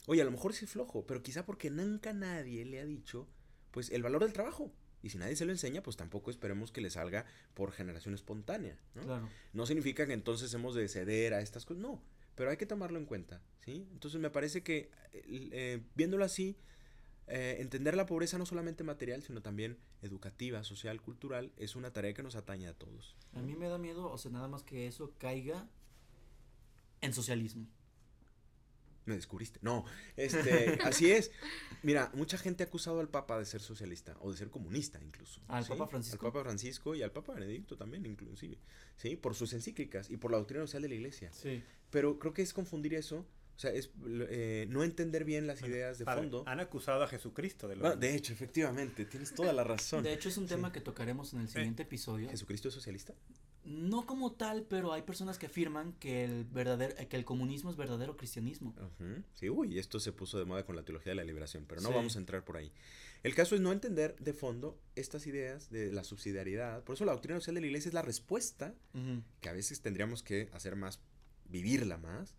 oye, a lo mejor sí es flojo, pero quizá porque nunca nadie le ha dicho, pues, el valor del trabajo. Y si nadie se lo enseña, pues tampoco esperemos que le salga por generación espontánea, ¿no? Claro. No significa que entonces hemos de ceder a estas cosas, no, pero hay que tomarlo en cuenta, ¿sí? Entonces me parece que, eh, eh, viéndolo así, eh, entender la pobreza no solamente material, sino también educativa, social, cultural, es una tarea que nos atañe a todos. A mí me da miedo, o sea, nada más que eso caiga en socialismo. Me descubriste. No, este, así es. Mira, mucha gente ha acusado al Papa de ser socialista o de ser comunista incluso. ¿Al ¿sí? Papa Francisco? Al Papa Francisco y al Papa Benedicto también inclusive, ¿sí? Por sus encíclicas y por la doctrina social de la Iglesia. Sí. Pero creo que es confundir eso, o sea, es eh, no entender bien las Bueno, ideas de padre, fondo. Han acusado a Jesucristo de lo Bueno, de hecho, efectivamente, tienes toda la razón. De hecho, es un tema Sí. que tocaremos en el siguiente episodio. ¿Jesucristo es socialista? No como tal, pero hay personas que afirman que el verdadero, que el comunismo es verdadero cristianismo. Sí, uy, esto se puso de moda con la teología de la liberación, pero no Sí. vamos a entrar por ahí. El caso es no entender de fondo estas ideas de la subsidiariedad. Por eso la doctrina social de la iglesia es la respuesta, que a veces tendríamos que hacer más, vivirla más,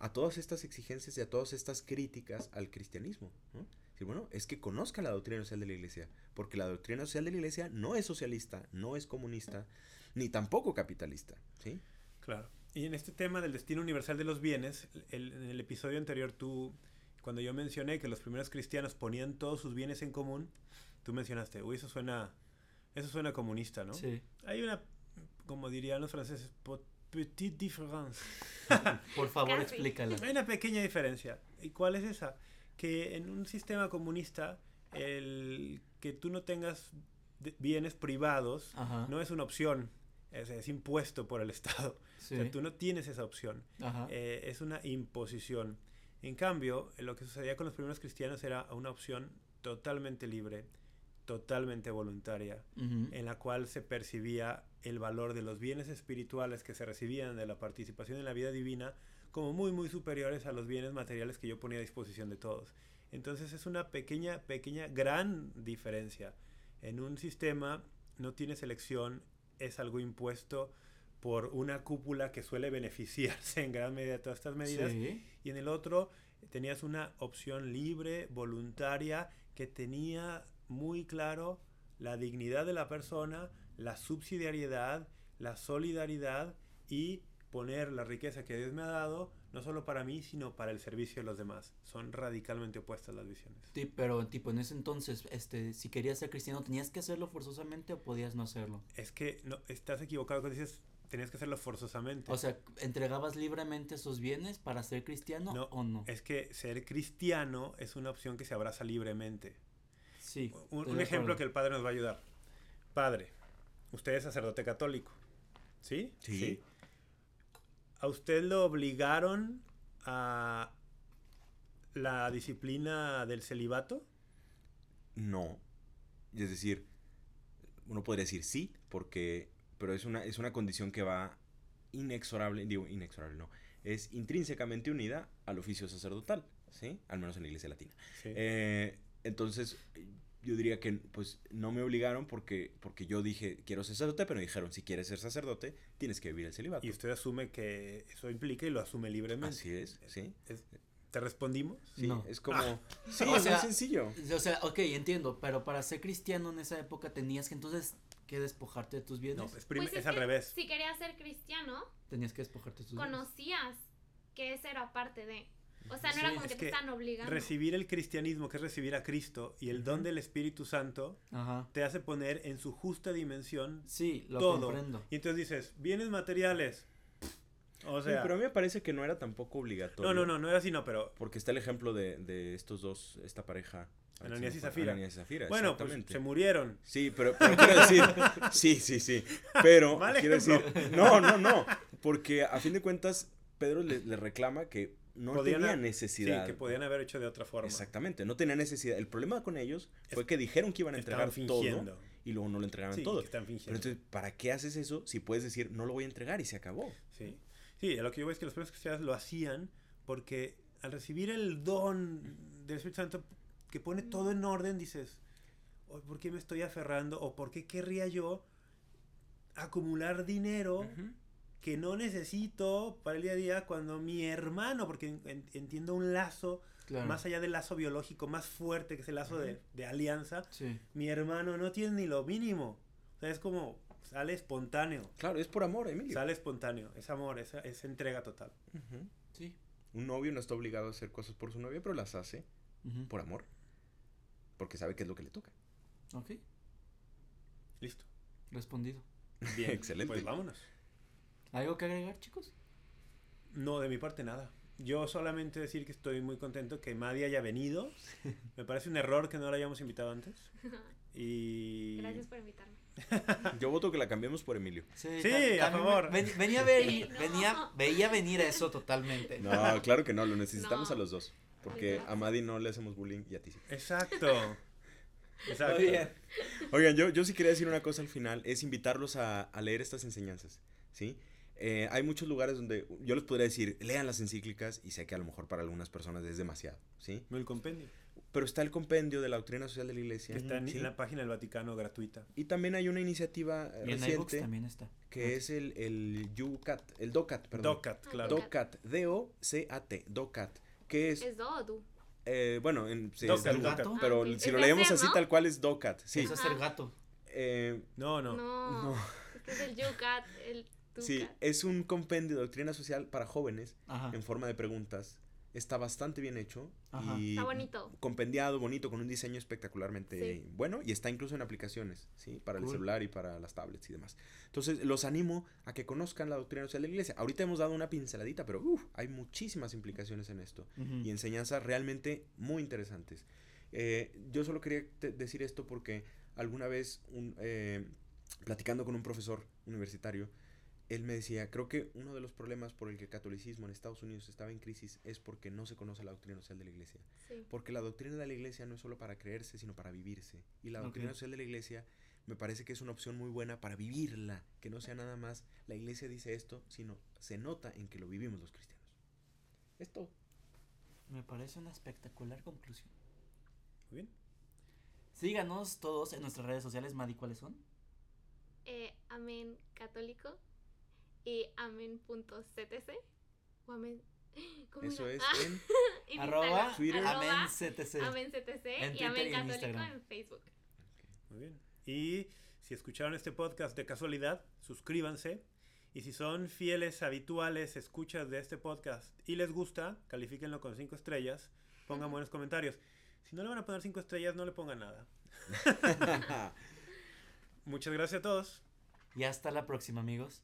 a todas estas exigencias y a todas estas críticas al cristianismo. ¿no? Decir, bueno, es que conozca la doctrina social de la iglesia, porque la doctrina social de la iglesia no es socialista, no es comunista, ni tampoco capitalista, ¿sí? Claro. Y en este tema del destino universal de los bienes, el- en el episodio anterior tú, cuando yo mencioné que los primeros cristianos ponían todos sus bienes en común, tú mencionaste, uy, eso suena, eso suena comunista, ¿no? Sí. Hay una, como dirían los franceses, petite différence. Por favor, Casi. explícala. Hay una pequeña diferencia. ¿Y cuál es esa? Que en un sistema comunista, el que tú no tengas bienes privados Ajá. no es una opción, es, es impuesto por el Estado. Sí. O sea, tú no tienes esa opción. Eh, es una imposición. En cambio, lo que sucedía con los primeros cristianos era una opción totalmente libre, totalmente voluntaria, en la cual se percibía el valor de los bienes espirituales que se recibían de la participación en la vida divina como muy, muy superiores a los bienes materiales que yo ponía a disposición de todos. Entonces es una pequeña, pequeña, gran diferencia. En un sistema no tienes elección, es algo impuesto por una cúpula que suele beneficiarse en gran medida de todas estas medidas Sí. y en el otro tenías una opción libre, voluntaria, que tenía muy claro la dignidad de la persona, la subsidiariedad, la solidaridad y poner la riqueza que Dios me ha dado, no solo para mí, sino para el servicio de los demás. Son radicalmente opuestas las visiones. Sí, pero tipo en ese entonces, este, si querías ser cristiano, ¿tenías que hacerlo forzosamente o podías no hacerlo? Es que no, estás equivocado cuando dices tenías que hacerlo forzosamente. O sea, ¿entregabas libremente esos bienes para ser cristiano No, o no? es que ser cristiano es una opción que se abraza libremente. Sí. Un, ejemplo que el padre nos va a ayudar. Padre, usted es sacerdote católico. ¿Sí? Sí. ¿A usted lo obligaron a la disciplina del celibato? No. Es decir, uno podría decir sí, porque. Pero es una, es una condición que va inexorable, digo inexorable, no. Es intrínsecamente unida al oficio sacerdotal, ¿sí? Al menos en la iglesia latina. Sí. Eh, entonces, yo diría que pues no me obligaron porque, porque yo dije quiero ser sacerdote, pero me dijeron si quieres ser sacerdote, tienes que vivir el celibato. y usted asume que eso implica y lo asume libremente. Así es, sí. Es- ¿Te respondimos? Sí, No. es como... Sí, O es sea, muy sencillo. O sea, ok, entiendo, pero para ser cristiano en esa época tenías que entonces que despojarte de tus bienes. No, es, Pues es es al revés. Si querías ser cristiano, Tenías que despojarte de tus bienes. conocías que eso era parte de. O sea, no Sí, era como es que, te estaban obligando. Recibir el cristianismo, que es recibir a Cristo, y el don del Espíritu Santo, Ajá. te hace poner en su justa dimensión Sí, lo todo. comprendo. Y entonces dices, bienes materiales. O Sí, sea, pero a mí me parece que no era tampoco obligatorio. no, no, no, no era así, no, pero Porque está el ejemplo de, de estos dos, esta pareja. Ananías y Zafira. Zafira. Ananías y Zafira, bueno, pues se murieron. Sí, pero, pero quiero decir, sí, sí, sí, pero Mal quiero decir, no, no, no, porque a fin de cuentas Pedro le, le reclama que no Podían tenía necesidad. Sí, que podían haber hecho de otra forma. Exactamente, no tenía necesidad. El problema con ellos fue Es- que dijeron que iban a entregar todo y luego no lo entregaban Sí, todo. que están Pero fingiendo. entonces, ¿para qué haces eso si puedes decir no lo voy a entregar y se acabó? Sí. Sí, a lo que yo veo es que los primeros cristianos lo hacían porque al recibir el don del Espíritu Santo que pone todo en orden, dices, "Oh, ¿por qué me estoy aferrando? ¿O por qué querría yo acumular dinero. Que no necesito para el día a día cuando mi hermano, porque en- en- entiendo un lazo Claro. más allá del lazo biológico más fuerte que es el lazo de, de alianza, Sí. mi hermano no tiene ni lo mínimo. O sea, es como, sale espontáneo. Claro, es por amor, Emilio. Sale espontáneo, es amor, es, es entrega total. Sí. Un novio no está obligado a hacer cosas por su novia, pero las hace por amor. Porque sabe qué es lo que le toca. Ok, Listo. respondido. Bien, Excelente. Pues vámonos. ¿Algo que agregar, chicos? No, de mi parte nada. Yo solamente decir que estoy muy contento que Madi haya venido. Me parece un error que no la hayamos invitado antes. Y... Gracias por invitarme. Yo voto que la cambiemos por Emilio. Sí, a favor. ven- venía, a ver, Sí, no. venía, veía venir eso totalmente. No, claro que no, lo necesitamos No. a los dos. Porque a Madi no le hacemos bullying y a ti sí. Exacto. Exacto. Bien. Oigan, yo, yo sí quería decir una cosa al final, es invitarlos a, a leer estas enseñanzas, ¿sí? Eh, hay muchos lugares donde yo les podría decir, lean las encíclicas y sé que a lo mejor para algunas personas es demasiado, ¿sí? No el compendio. Pero está el compendio de la doctrina social de la iglesia. Que está en, ¿sí? en la página del Vaticano gratuita. Y también hay una iniciativa Y en reciente también está. que es el, el UCAT, el DOCAT, perdón. DOCAT, claro. Doc- DOCAT, D-O-C-A-T, DOCAT, que es... Es Dodu. Eh, bueno, en, sí, Docat, es- Docat. pero Ah, si lo leemos así ¿no? tal cual es DOCAT. Sí. Eso es el gato. Eh, No, no. No, no. este es el Yucat, el Sí, es un compendio de doctrina social para jóvenes Ajá. en forma de preguntas. Está bastante bien hecho Ajá. y Está bonito. compendiado, bonito, con un diseño espectacularmente Sí. bueno y está incluso en aplicaciones, ¿sí? Para el Cool. celular y para las tablets y demás. Entonces, los animo a que conozcan la doctrina social de la iglesia. Ahorita hemos dado una pinceladita, pero uf, hay muchísimas implicaciones en esto Ujú. y enseñanzas realmente muy interesantes. Eh, yo solo quería decir esto porque alguna vez, un, eh, platicando con un profesor universitario, él me decía, creo que uno de los problemas por el que el catolicismo en Estados Unidos estaba en crisis es porque no se conoce la doctrina social de la iglesia. Sí. Porque la doctrina de la iglesia no es solo para creerse, sino para vivirse. Y la doctrina social de la iglesia me parece que es una opción muy buena para vivirla, que no sea nada más la iglesia dice esto, sino se nota en que lo vivimos los cristianos. Es todo. Me parece una espectacular conclusión. Muy bien. Síganos todos en nuestras redes sociales. Madi, ¿cuáles son? Eh, amén católico y amén.ctc o amén. ¿Cómo Eso era? es Ah, en Arroba Twitter. arroba Amén CTC. amén CTC En y Twitter amén y en católico Instagram. en Facebook. Muy bien. Y si escucharon este podcast de casualidad, suscríbanse. Y si son fieles, habituales, escuchas de este podcast y les gusta, califíquenlo con cinco estrellas. Pongan buenos comentarios. Si no le van a poner cinco estrellas, no le pongan nada. Muchas gracias a todos. Y hasta la próxima, amigos.